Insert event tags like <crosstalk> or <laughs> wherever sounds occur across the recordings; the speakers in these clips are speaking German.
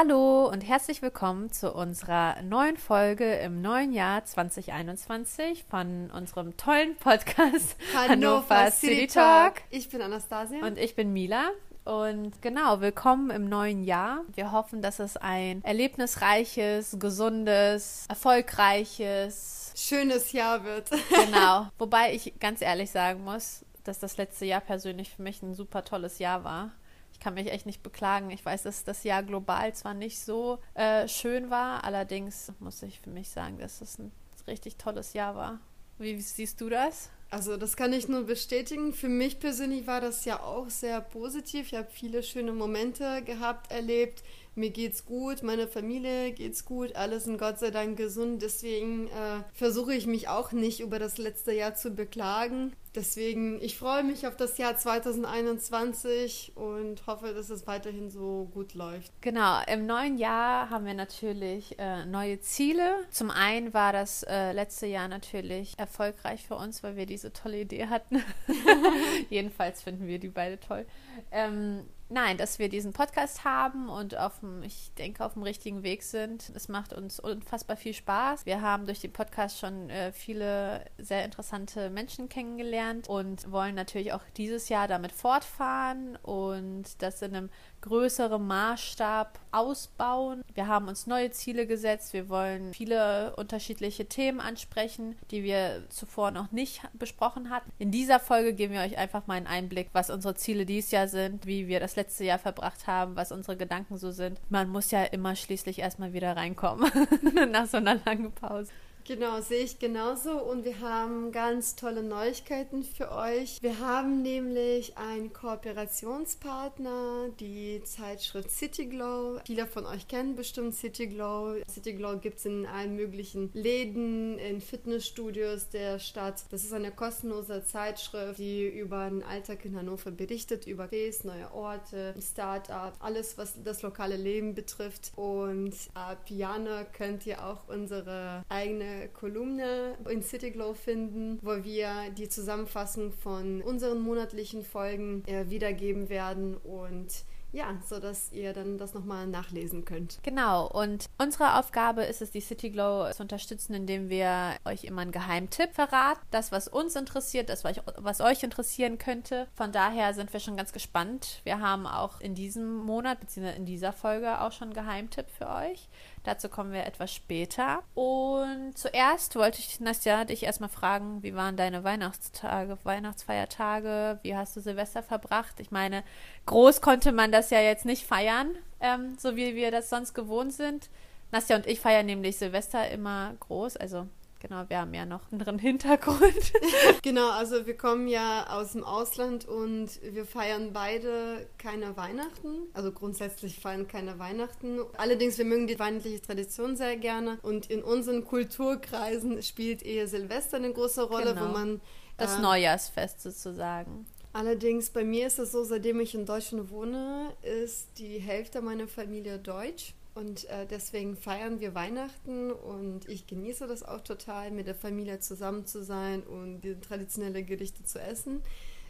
Hallo und herzlich willkommen zu unserer neuen Folge im neuen Jahr 2021 von unserem tollen Podcast <laughs> Hannover City Talk. Ich bin Anastasia. Und ich bin Mila. Und genau, willkommen im neuen Jahr. Wir hoffen, dass es ein erlebnisreiches, gesundes, erfolgreiches, schönes Jahr wird. <laughs> genau. Wobei ich ganz ehrlich sagen muss, dass das letzte Jahr persönlich für mich ein super tolles Jahr war ich kann mich echt nicht beklagen. Ich weiß, dass das Jahr global zwar nicht so äh, schön war, allerdings muss ich für mich sagen, dass es ein richtig tolles Jahr war. Wie siehst du das? Also das kann ich nur bestätigen. Für mich persönlich war das ja auch sehr positiv. Ich habe viele schöne Momente gehabt, erlebt mir geht's gut, meine Familie geht's gut, alle sind Gott sei Dank gesund. Deswegen äh, versuche ich mich auch nicht über das letzte Jahr zu beklagen. Deswegen, ich freue mich auf das Jahr 2021 und hoffe, dass es weiterhin so gut läuft. Genau, im neuen Jahr haben wir natürlich äh, neue Ziele. Zum einen war das äh, letzte Jahr natürlich erfolgreich für uns, weil wir diese tolle Idee hatten. <laughs> <laughs> Jedenfalls finden wir die beide toll. Ähm, Nein, dass wir diesen Podcast haben und auf dem, ich denke, auf dem richtigen Weg sind. Es macht uns unfassbar viel Spaß. Wir haben durch den Podcast schon äh, viele sehr interessante Menschen kennengelernt und wollen natürlich auch dieses Jahr damit fortfahren und das in einem größerem Maßstab ausbauen. Wir haben uns neue Ziele gesetzt. Wir wollen viele unterschiedliche Themen ansprechen, die wir zuvor noch nicht besprochen hatten. In dieser Folge geben wir euch einfach mal einen Einblick, was unsere Ziele dieses Jahr sind, wie wir das letzte Jahr verbracht haben, was unsere Gedanken so sind. Man muss ja immer schließlich erstmal wieder reinkommen <laughs> nach so einer langen Pause. Genau, sehe ich genauso. Und wir haben ganz tolle Neuigkeiten für euch. Wir haben nämlich einen Kooperationspartner, die Zeitschrift City Glow. Viele von euch kennen bestimmt City Glow. City Glow gibt es in allen möglichen Läden, in Fitnessstudios der Stadt. Das ist eine kostenlose Zeitschrift, die über den Alltag in Hannover berichtet, über Cafés, neue Orte, Start-up, alles, was das lokale Leben betrifft. Und ab Januar könnt ihr auch unsere eigene Kolumne in City Glow finden, wo wir die Zusammenfassung von unseren monatlichen Folgen äh, wiedergeben werden und ja, so dass ihr dann das nochmal nachlesen könnt. Genau, und unsere Aufgabe ist es, die City Glow zu unterstützen, indem wir euch immer einen Geheimtipp verraten. Das, was uns interessiert, das, was euch interessieren könnte. Von daher sind wir schon ganz gespannt. Wir haben auch in diesem Monat, beziehungsweise in dieser Folge auch schon einen Geheimtipp für euch. Dazu kommen wir etwas später. Und zuerst wollte ich, Nastja, dich erstmal fragen, wie waren deine Weihnachtstage, Weihnachtsfeiertage? Wie hast du Silvester verbracht? Ich meine, groß konnte man das ja jetzt nicht feiern, ähm, so wie wir das sonst gewohnt sind. Nastja und ich feiern nämlich Silvester immer groß, also Genau, wir haben ja noch einen anderen Hintergrund. <laughs> genau, also wir kommen ja aus dem Ausland und wir feiern beide keine Weihnachten. Also grundsätzlich feiern keine Weihnachten. Allerdings, wir mögen die weihnachtliche Tradition sehr gerne. Und in unseren Kulturkreisen spielt eher Silvester eine große Rolle, genau. wo man. Das äh, Neujahrsfest sozusagen. Allerdings, bei mir ist es so, seitdem ich in Deutschland wohne, ist die Hälfte meiner Familie deutsch. Und äh, deswegen feiern wir Weihnachten und ich genieße das auch total, mit der Familie zusammen zu sein und traditionelle Gerichte zu essen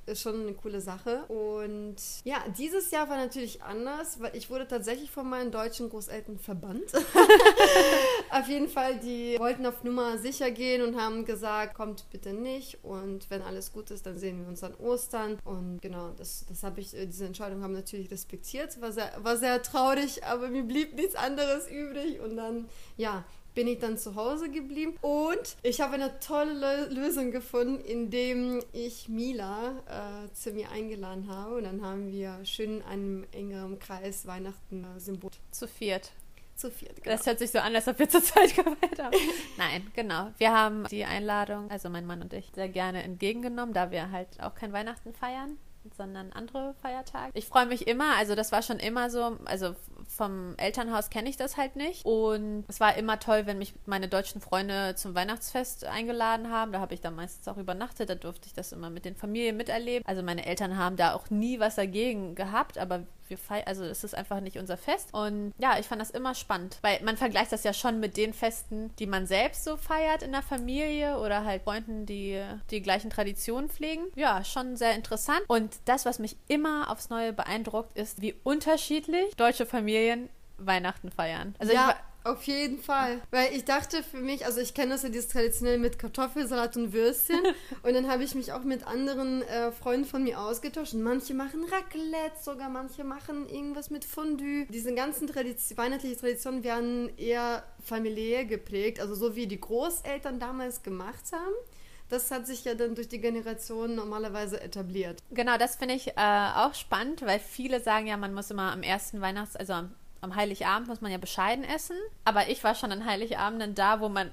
ist schon eine coole Sache. Und ja, dieses Jahr war natürlich anders, weil ich wurde tatsächlich von meinen deutschen Großeltern verbannt. <laughs> auf jeden Fall, die wollten auf Nummer sicher gehen und haben gesagt, kommt bitte nicht. Und wenn alles gut ist, dann sehen wir uns an Ostern. Und genau, das, das habe ich, diese Entscheidung haben natürlich respektiert. War sehr, war sehr traurig, aber mir blieb nichts anderes übrig. Und dann, ja, bin ich dann zu Hause geblieben und ich habe eine tolle Lösung gefunden, indem ich Mila äh, zu mir eingeladen habe und dann haben wir schön in einem engeren Kreis Weihnachten äh, Symbol. Zu viert. Zu viert, genau. Das hört sich so an, als ob wir zu zweit gefeiert haben. <laughs> Nein, genau. Wir haben die Einladung, also mein Mann und ich, sehr gerne entgegengenommen, da wir halt auch kein Weihnachten feiern sondern andere Feiertage. Ich freue mich immer, also das war schon immer so, also vom Elternhaus kenne ich das halt nicht. Und es war immer toll, wenn mich meine deutschen Freunde zum Weihnachtsfest eingeladen haben. Da habe ich dann meistens auch übernachtet. Da durfte ich das immer mit den Familien miterleben. Also meine Eltern haben da auch nie was dagegen gehabt, aber wir feiern, also es ist einfach nicht unser Fest. Und ja, ich fand das immer spannend, weil man vergleicht das ja schon mit den Festen, die man selbst so feiert in der Familie oder halt Freunden, die die gleichen Traditionen pflegen. Ja, schon sehr interessant. Und das, was mich immer aufs Neue beeindruckt, ist, wie unterschiedlich deutsche Familien Weihnachten feiern. Also ja, ich, auf jeden Fall. Weil ich dachte für mich, also ich kenne das ja dieses traditionell mit Kartoffelsalat und Würstchen. <laughs> und dann habe ich mich auch mit anderen äh, Freunden von mir ausgetauscht. Und manche machen Raclette, sogar manche machen irgendwas mit Fondue. Diese ganzen Tradition, weihnachtlichen Traditionen werden eher familiär geprägt. Also so wie die Großeltern damals gemacht haben das hat sich ja dann durch die Generation normalerweise etabliert. Genau, das finde ich äh, auch spannend, weil viele sagen ja, man muss immer am ersten Weihnachts-, also am, am Heiligabend muss man ja bescheiden essen. Aber ich war schon an Heiligabenden da, wo man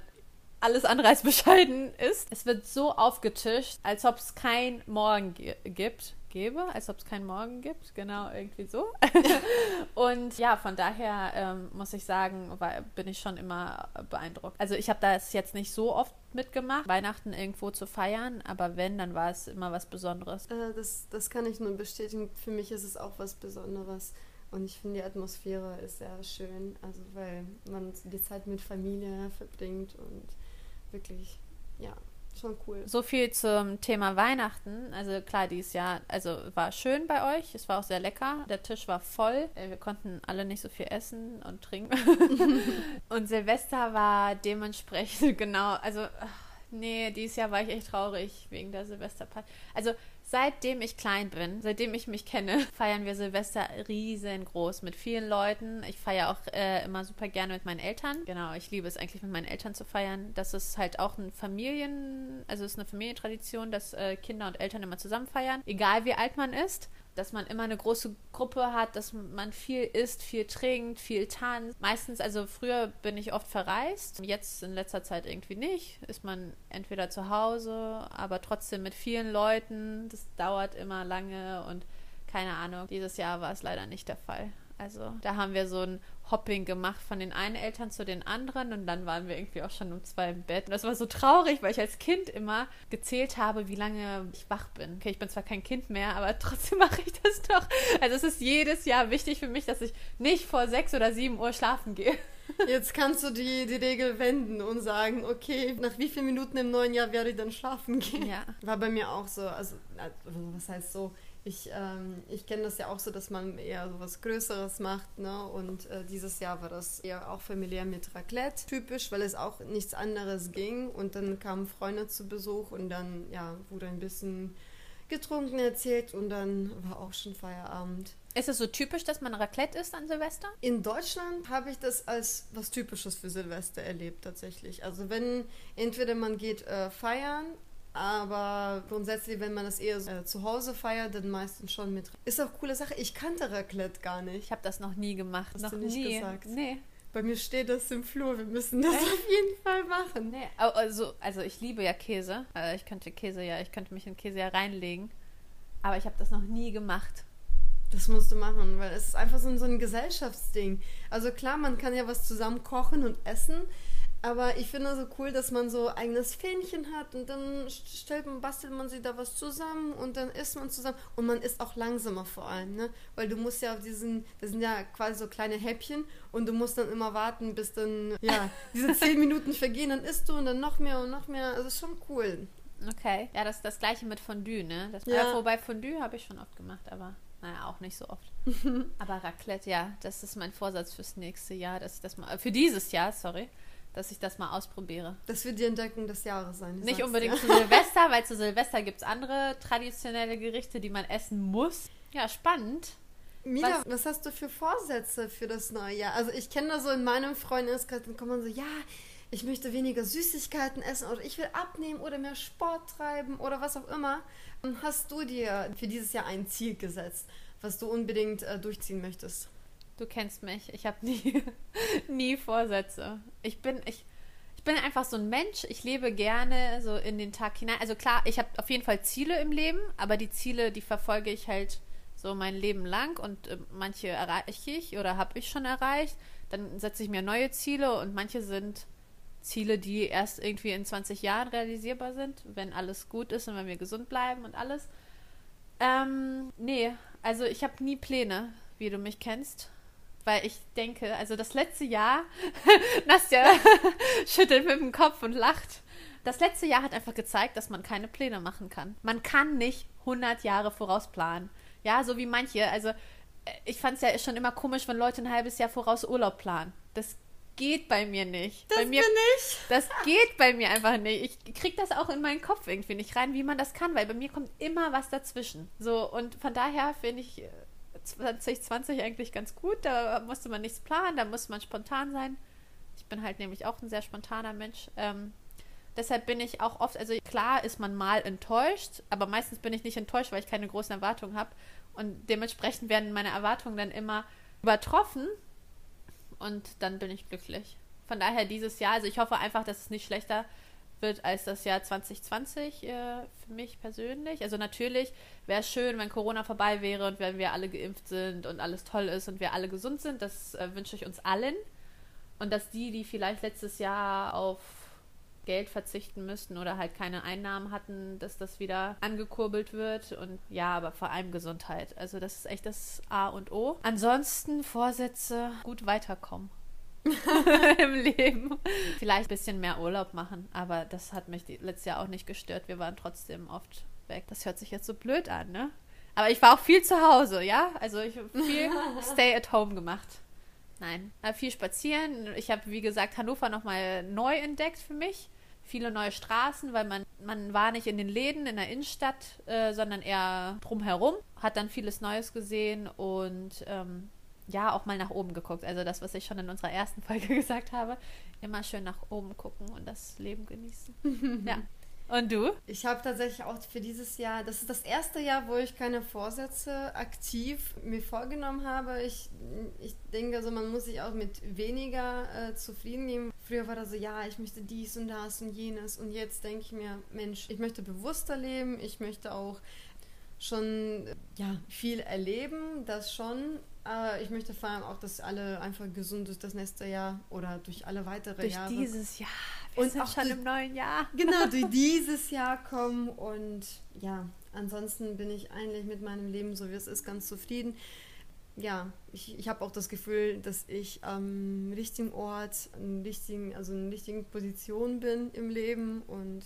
alles andere als <laughs> bescheiden ist. Es wird so aufgetischt, als ob es kein Morgen gibt gäbe, als ob es keinen Morgen gibt. Genau, irgendwie so. <laughs> und ja, von daher ähm, muss ich sagen, war, bin ich schon immer beeindruckt. Also ich habe das jetzt nicht so oft mitgemacht, Weihnachten irgendwo zu feiern, aber wenn, dann war es immer was Besonderes. Äh, das, das kann ich nur bestätigen. Für mich ist es auch was Besonderes. Und ich finde, die Atmosphäre ist sehr schön, also weil man die Zeit mit Familie verbringt und wirklich, ja, schon cool. So viel zum Thema Weihnachten. Also klar, dieses Jahr, also war schön bei euch. Es war auch sehr lecker. Der Tisch war voll. Äh, wir konnten alle nicht so viel essen und trinken. <laughs> und Silvester war dementsprechend <laughs> genau, also nee, dieses Jahr war ich echt traurig wegen der Silvesterparty. Also Seitdem ich klein bin, seitdem ich mich kenne, <laughs> feiern wir Silvester riesengroß mit vielen Leuten. Ich feiere auch äh, immer super gerne mit meinen Eltern. Genau, ich liebe es eigentlich mit meinen Eltern zu feiern. Das ist halt auch ein Familien, also ist eine Familientradition, dass äh, Kinder und Eltern immer zusammen feiern, egal wie alt man ist dass man immer eine große Gruppe hat, dass man viel isst, viel trinkt, viel tanzt. Meistens, also früher bin ich oft verreist, jetzt in letzter Zeit irgendwie nicht. Ist man entweder zu Hause, aber trotzdem mit vielen Leuten. Das dauert immer lange und keine Ahnung. Dieses Jahr war es leider nicht der Fall. Also da haben wir so ein Hopping gemacht von den einen Eltern zu den anderen und dann waren wir irgendwie auch schon um zwei im Bett. Und das war so traurig, weil ich als Kind immer gezählt habe, wie lange ich wach bin. Okay, ich bin zwar kein Kind mehr, aber <laughs> trotzdem mache ich das doch. Also es ist jedes Jahr wichtig für mich, dass ich nicht vor sechs oder sieben Uhr schlafen gehe. <laughs> Jetzt kannst du die, die Regel wenden und sagen, okay, nach wie vielen Minuten im neuen Jahr werde ich dann schlafen gehen? Ja. War bei mir auch so. Also, was heißt so? Ich, ähm, ich kenne das ja auch so, dass man eher so was Größeres macht. Ne? Und äh, dieses Jahr war das eher auch familiär mit Raclette typisch, weil es auch nichts anderes ging. Und dann kamen Freunde zu Besuch und dann ja, wurde ein bisschen getrunken erzählt und dann war auch schon Feierabend. Ist es so typisch, dass man Raclette isst an Silvester? In Deutschland habe ich das als was Typisches für Silvester erlebt tatsächlich. Also wenn entweder man geht äh, feiern aber grundsätzlich, wenn man das eher so, äh, zu Hause feiert, dann meistens schon mit. Ist auch eine coole Sache. Ich kannte Raclette gar nicht. Ich habe das noch nie gemacht. Hast noch du nicht nie. gesagt? Nee. Bei mir steht das im Flur. Wir müssen das auf jeden Fall machen. Nee. Also, also ich liebe ja Käse. Äh, ich könnte Käse ja, ich könnte mich in Käse ja reinlegen. Aber ich habe das noch nie gemacht. Das musst du machen, weil es ist einfach so ein, so ein Gesellschaftsding. Also klar, man kann ja was zusammen kochen und essen, aber ich finde so cool, dass man so eigenes Fähnchen hat und dann stellt man, bastelt man sich da was zusammen und dann isst man zusammen und man isst auch langsamer vor allem, ne? Weil du musst ja auf diesen, das sind ja quasi so kleine Häppchen und du musst dann immer warten, bis dann, ja, <laughs> diese zehn Minuten vergehen, dann isst du und dann noch mehr und noch mehr. Also ist schon cool. Okay. Ja, das ist das gleiche mit Fondue, ne? Das, ja. Wobei Fondue habe ich schon oft gemacht, aber naja, auch nicht so oft. <laughs> aber Raclette, ja, das ist mein Vorsatz fürs nächste Jahr, dass das mal, für dieses Jahr, sorry, dass ich das mal ausprobiere. Das wird die Entdeckung des Jahres sein. Nicht unbedingt ja. zu <laughs> Silvester, weil zu Silvester gibt es andere traditionelle Gerichte, die man essen muss. Ja, spannend. Mila, was, was, hast du für Vorsätze für das neue Jahr? Also ich kenne da so in meinem Freundeskreis, dann kommt man so, ja, ich möchte weniger Süßigkeiten essen oder ich will abnehmen oder mehr Sport treiben oder was auch immer. Hast du dir für dieses Jahr ein Ziel gesetzt, was du unbedingt äh, durchziehen möchtest? Du kennst mich. Ich habe nie, <laughs> nie Vorsätze. Ich bin, ich, ich bin einfach so ein Mensch. Ich lebe gerne so in den Tag hinein. Also klar, ich habe auf jeden Fall Ziele im Leben, aber die Ziele, die verfolge ich halt so mein Leben lang und äh, manche erreiche ich oder habe ich schon erreicht. Dann setze ich mir neue Ziele und manche sind Ziele, die erst irgendwie in 20 Jahren realisierbar sind, wenn alles gut ist und wenn wir gesund bleiben und alles. Ähm, nee, also ich habe nie Pläne, wie du mich kennst weil ich denke, also das letzte Jahr, <laughs> Nastja <laughs> schüttelt mit dem Kopf und lacht. Das letzte Jahr hat einfach gezeigt, dass man keine Pläne machen kann. Man kann nicht 100 Jahre vorausplanen. Ja, so wie manche. Also ich fand es ja schon immer komisch, wenn Leute ein halbes Jahr voraus Urlaub planen. Das geht bei mir nicht. Das bei mir, bin ich. Das geht bei mir einfach nicht. Ich kriege das auch in meinen Kopf irgendwie nicht rein, wie man das kann, weil bei mir kommt immer was dazwischen. So, und von daher finde ich 2020 eigentlich ganz gut. Da musste man nichts planen, da musste man spontan sein. Ich bin halt nämlich auch ein sehr spontaner Mensch. Ähm, deshalb bin ich auch oft, also klar ist man mal enttäuscht, aber meistens bin ich nicht enttäuscht, weil ich keine großen Erwartungen habe. Und dementsprechend werden meine Erwartungen dann immer übertroffen und dann bin ich glücklich. Von daher dieses Jahr, also ich hoffe einfach, dass es nicht schlechter wird als das Jahr 2020 äh, für mich persönlich. Also natürlich wäre es schön, wenn Corona vorbei wäre und wenn wir alle geimpft sind und alles toll ist und wir alle gesund sind. Das äh, wünsche ich uns allen. Und dass die, die vielleicht letztes Jahr auf Geld verzichten müssten oder halt keine Einnahmen hatten, dass das wieder angekurbelt wird. Und ja, aber vor allem Gesundheit. Also das ist echt das A und O. Ansonsten Vorsätze, gut weiterkommen. <laughs> im Leben. Vielleicht ein bisschen mehr Urlaub machen, aber das hat mich letztes Jahr auch nicht gestört. Wir waren trotzdem oft weg. Das hört sich jetzt so blöd an, ne? Aber ich war auch viel zu Hause, ja? Also ich habe viel <laughs> Stay at Home gemacht. Nein, viel spazieren. Ich habe, wie gesagt, Hannover nochmal neu entdeckt für mich viele neue Straßen, weil man, man war nicht in den Läden in der Innenstadt, äh, sondern eher drumherum, hat dann vieles Neues gesehen und ähm, ja, auch mal nach oben geguckt. Also das, was ich schon in unserer ersten <laughs> Folge gesagt habe, immer schön nach oben gucken und das Leben genießen. <laughs> ja. Und du? Ich habe tatsächlich auch für dieses Jahr, das ist das erste Jahr, wo ich keine Vorsätze aktiv mir vorgenommen habe. Ich, ich denke, also man muss sich auch mit weniger äh, zufrieden geben. Früher war das so, ja, ich möchte dies und das und jenes. Und jetzt denke ich mir, Mensch, ich möchte bewusster leben. Ich möchte auch schon ja, viel erleben, das schon. Aber ich möchte vor allem auch, dass alle einfach gesund durch das nächste Jahr oder durch alle weitere durch Jahre. Durch dieses Jahr. Wir und sind auch schon durch, im neuen Jahr. Genau, <laughs> durch dieses Jahr kommen. Und ja, ansonsten bin ich eigentlich mit meinem Leben, so wie es ist, ganz zufrieden. Ja, ich, ich habe auch das Gefühl, dass ich am richtigen Ort, an richtigen, also in richtigen Position bin im Leben und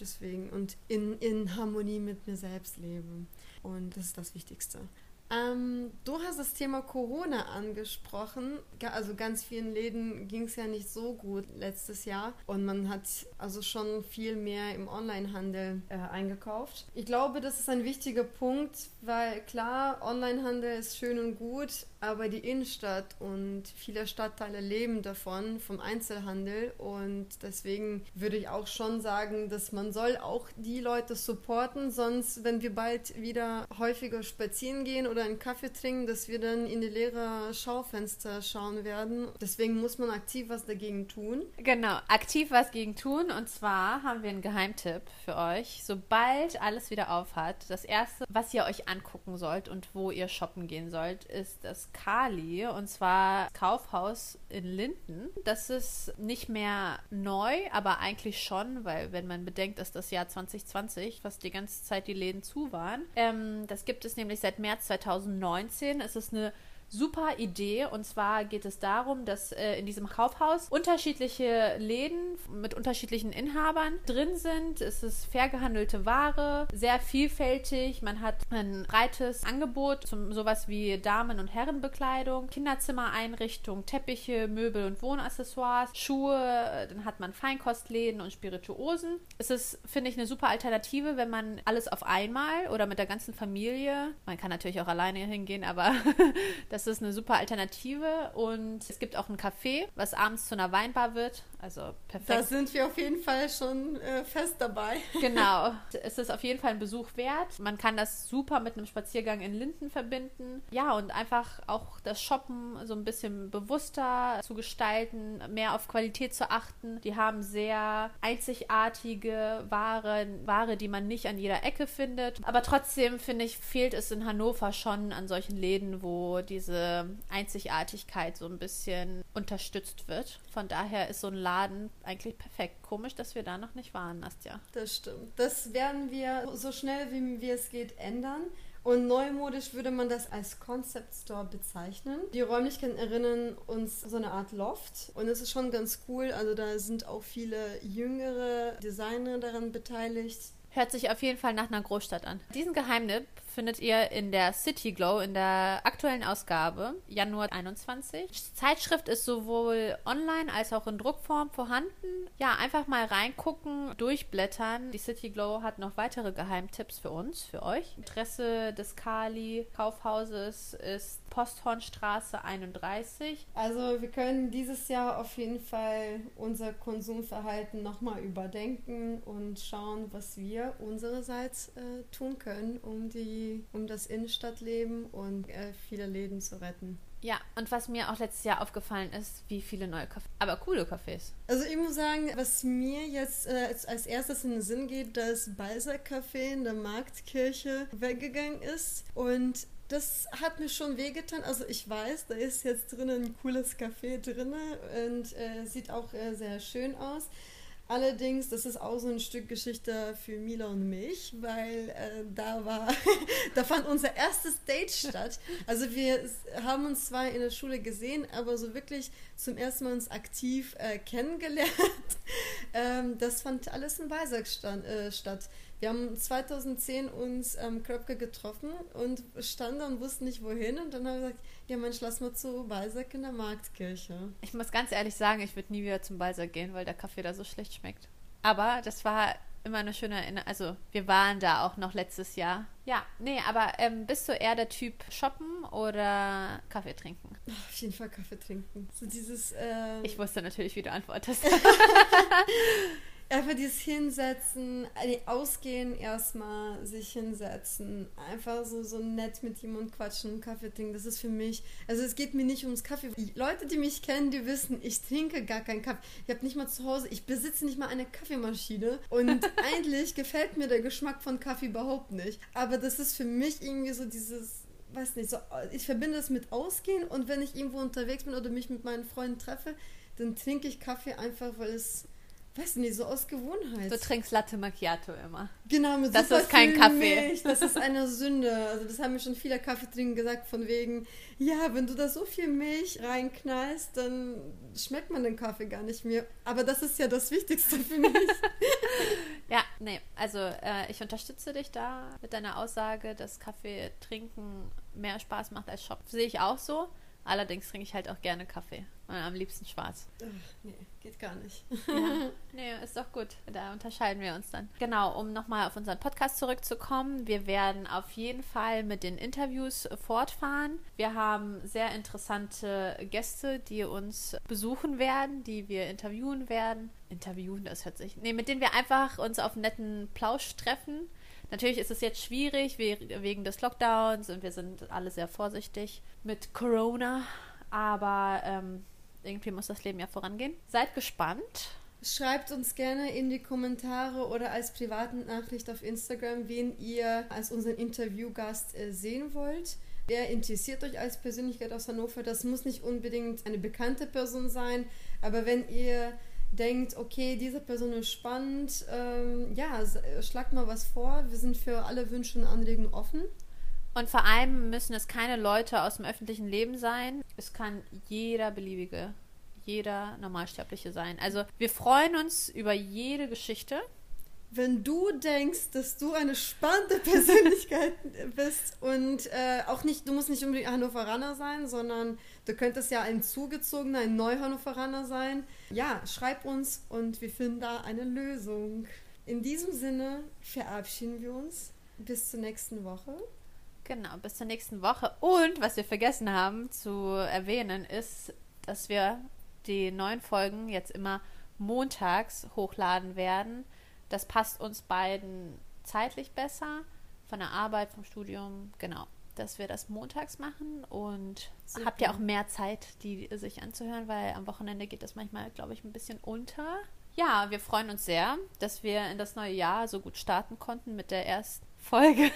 deswegen und in, in Harmonie mit mir selbst lebe. Und das ist das Wichtigste. Ähm, du hast das Thema Corona angesprochen. Also ganz vielen Läden ging es ja nicht so gut letztes Jahr und man hat also schon viel mehr im Onlinehandel äh, eingekauft. Ich glaube, das ist ein wichtiger Punkt, weil klar, Onlinehandel ist schön und gut, aber die Innenstadt und viele Stadtteile leben davon, vom Einzelhandel. Und deswegen würde ich auch schon sagen, dass man soll auch die Leute supporten, sonst, wenn wir bald wieder häufiger spazieren gehen oder einen Kaffee trinken, dass wir dann in die leere Schaufenster schauen werden. Deswegen muss man aktiv was dagegen tun. Genau, aktiv was gegen tun. Und zwar haben wir einen Geheimtipp für euch. Sobald alles wieder aufhat, das erste, was ihr euch angucken sollt und wo ihr shoppen gehen sollt, ist das Kali und zwar Kaufhaus in Linden. Das ist nicht mehr neu, aber eigentlich schon, weil wenn man bedenkt, dass das Jahr 2020 fast die ganze Zeit die Läden zu waren. Ähm, das gibt es nämlich seit März 2019. Es ist eine super Idee. Und zwar geht es darum, dass äh, in diesem Kaufhaus unterschiedliche Läden mit unterschiedlichen Inhabern drin sind. Es ist fair gehandelte Ware, sehr vielfältig. Man hat ein breites Angebot, zum sowas wie Damen- und Herrenbekleidung, Kinderzimmereinrichtung, Teppiche, Möbel und Wohnaccessoires, Schuhe. Dann hat man Feinkostläden und Spirituosen. Es ist, finde ich, eine super Alternative, wenn man alles auf einmal oder mit der ganzen Familie, man kann natürlich auch alleine hingehen, aber <laughs> das Das ist eine super Alternative und es gibt auch ein Café, was abends zu einer Weinbar wird. Also perfekt. Da sind wir auf jeden Fall schon äh, fest dabei. <laughs> Genau. Es ist auf jeden Fall ein Besuch wert. Man kann das super mit einem Spaziergang in Linden verbinden. Ja, und einfach auch das Shoppen so ein bisschen bewusster zu gestalten, mehr auf Qualität zu achten. Die haben sehr einzigartige Ware, Ware, die man nicht an jeder Ecke findet. Aber trotzdem, finde ich, fehlt es in Hannover schon an solchen Läden, wo diese Einzigartigkeit so ein bisschen unterstützt wird. Von daher ist so ein Laden eigentlich perfekt. Komisch, dass wir da noch nicht waren, Nastja. Das stimmt. Das werden wir so schnell wie, wie es geht ändern. Und neumodisch würde man das als Concept Store bezeichnen. Die Räumlichkeiten erinnern uns so eine Art Loft. Und es ist schon ganz cool. Also da sind auch viele jüngere Designer daran beteiligt. Hört sich auf jeden Fall nach einer Großstadt an. Diesen Geheimtipp findet ihr in der City Glow, in der aktuellen Ausgabe, Januar 21. Die Zeitschrift ist sowohl online als auch in Druckform vorhanden. Ja, einfach mal reingucken, durchblättern. Die City Glow hat noch weitere Geheimtipps für uns, für euch. Adresse des Kali Kaufhauses ist Posthornstraße 31. Also wir können dieses Jahr auf jeden Fall unser Konsumverhalten nochmal überdenken und schauen, was wir unsererseits äh, tun können, um, die, um das Innenstadtleben und äh, viele Läden zu retten. Ja, und was mir auch letztes Jahr aufgefallen ist, wie viele neue Cafés, aber coole Cafés. Also ich muss sagen, was mir jetzt äh, als erstes in den Sinn geht, dass Balsac Café in der Marktkirche weggegangen ist und das hat mir schon wehgetan. Also ich weiß, da ist jetzt drinnen ein cooles Café drin und äh, sieht auch äh, sehr schön aus. Allerdings, das ist auch so ein Stück Geschichte für Mila und mich, weil äh, da war, <laughs> da fand unser erstes Date statt. Also wir haben uns zwar in der Schule gesehen, aber so wirklich zum ersten Mal uns aktiv äh, kennengelernt. <laughs> ähm, das fand alles in Weißach äh, statt. Wir haben 2010 uns am Kröpke getroffen und standen und wussten nicht wohin. Und dann haben wir gesagt, ja Mensch, lass mal zu Balsack in der Marktkirche. Ich muss ganz ehrlich sagen, ich würde nie wieder zum Balsack gehen, weil der Kaffee da so schlecht schmeckt. Aber das war immer eine schöne Erinnerung. Also wir waren da auch noch letztes Jahr. Ja, nee, aber ähm, bist du eher der Typ shoppen oder Kaffee trinken? Auf jeden Fall Kaffee trinken. So dieses. Äh ich wusste natürlich, wie du antwortest. <laughs> <laughs> Einfach dieses Hinsetzen, äh, ausgehen erstmal, sich hinsetzen, einfach so, so nett mit jemandem quatschen und Kaffee trinken, das ist für mich, also es geht mir nicht ums Kaffee. Die Leute, die mich kennen, die wissen, ich trinke gar keinen Kaffee. Ich habe nicht mal zu Hause, ich besitze nicht mal eine Kaffeemaschine und <laughs> eigentlich gefällt mir der Geschmack von Kaffee überhaupt nicht. Aber das ist für mich irgendwie so dieses, weiß nicht, so, ich verbinde es mit Ausgehen und wenn ich irgendwo unterwegs bin oder mich mit meinen Freunden treffe, dann trinke ich Kaffee einfach, weil es weiß nicht, so aus Gewohnheit. Du trinkst Latte Macchiato immer. Genau, mit Das ist kein Kaffee. Milch. Das ist eine Sünde. Also das haben mir schon viele Kaffeetrinken gesagt, von wegen, ja, wenn du da so viel Milch reinknallst, dann schmeckt man den Kaffee gar nicht mehr. Aber das ist ja das Wichtigste <laughs> für mich. <laughs> ja, nee, also äh, ich unterstütze dich da mit deiner Aussage, dass Kaffee trinken mehr Spaß macht als Shop. Sehe ich auch so. Allerdings trinke ich halt auch gerne Kaffee. Und am liebsten schwarz. Ach, nee, geht gar nicht. <laughs> Ja. Nee, ist doch gut. Da unterscheiden wir uns dann. Genau, um nochmal auf unseren Podcast zurückzukommen. Wir werden auf jeden Fall mit den Interviews fortfahren. Wir haben sehr interessante Gäste, die uns besuchen werden, die wir interviewen werden. Interviewen, das hört sich. Nee, mit denen wir einfach uns auf einen netten Plausch treffen. Natürlich ist es jetzt schwierig wegen des Lockdowns und wir sind alle sehr vorsichtig mit Corona. Aber ähm, irgendwie muss das Leben ja vorangehen. Seid gespannt. Schreibt uns gerne in die Kommentare oder als privaten Nachricht auf Instagram, wen ihr als unseren Interviewgast äh, sehen wollt. Wer interessiert euch als Persönlichkeit aus Hannover? Das muss nicht unbedingt eine bekannte Person sein, aber wenn ihr denkt, okay, diese Person ist spannend, ähm, ja, schlagt mal was vor. Wir sind für alle Wünsche und Anregungen offen. Und vor allem müssen es keine Leute aus dem öffentlichen Leben sein. Es kann jeder beliebige, jeder Normalsterbliche sein. Also wir freuen uns über jede Geschichte. Wenn du denkst, dass du eine spannende <laughs> Persönlichkeit bist und äh, auch nicht, du musst nicht unbedingt Hannoveraner sein, sondern du könntest ja ein zugezogener, ein Neu-Hannoveraner sein. Ja, schreib uns und wir finden da eine Lösung. In diesem Sinne verabschieden wir uns. Bis zur nächsten Woche. Genau, bis zur nächsten Woche. Und was wir vergessen haben zu erwähnen, ist, dass wir die neuen Folgen jetzt immer montags hochladen werden. Das passt uns beiden zeitlich besser, von der Arbeit, vom Studium, genau. Dass wir das montags machen und Super. habt ihr auch mehr Zeit, die sich anzuhören, weil am Wochenende geht das manchmal, glaube ich, ein bisschen unter. Ja, wir freuen uns sehr, dass wir in das neue Jahr so gut starten konnten mit der ersten Folge.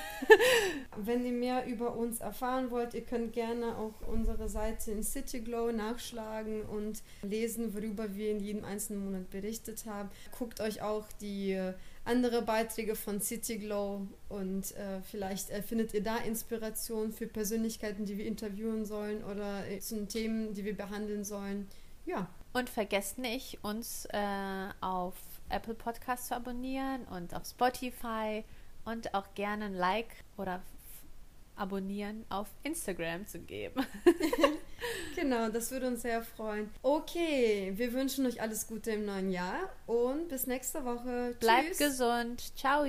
<laughs> Wenn ihr mehr über uns erfahren wollt, ihr könnt gerne auch unsere Seite in Cityglow nachschlagen und lesen, worüber wir in jedem einzelnen Monat berichtet haben. Guckt euch auch die andere Beiträge von Cityglow und äh, vielleicht äh, findet ihr da Inspiration für Persönlichkeiten, die wir interviewen sollen oder äh, zu Themen, die wir behandeln sollen. Ja. Und vergesst nicht, uns äh, auf Apple Podcast zu abonnieren und auf Spotify und auch gerne ein Like oder Abonnieren auf Instagram zu geben. <laughs> genau, das würde uns sehr freuen. Okay, wir wünschen euch alles Gute im neuen Jahr und bis nächste Woche. Bleibt gesund. Ciao.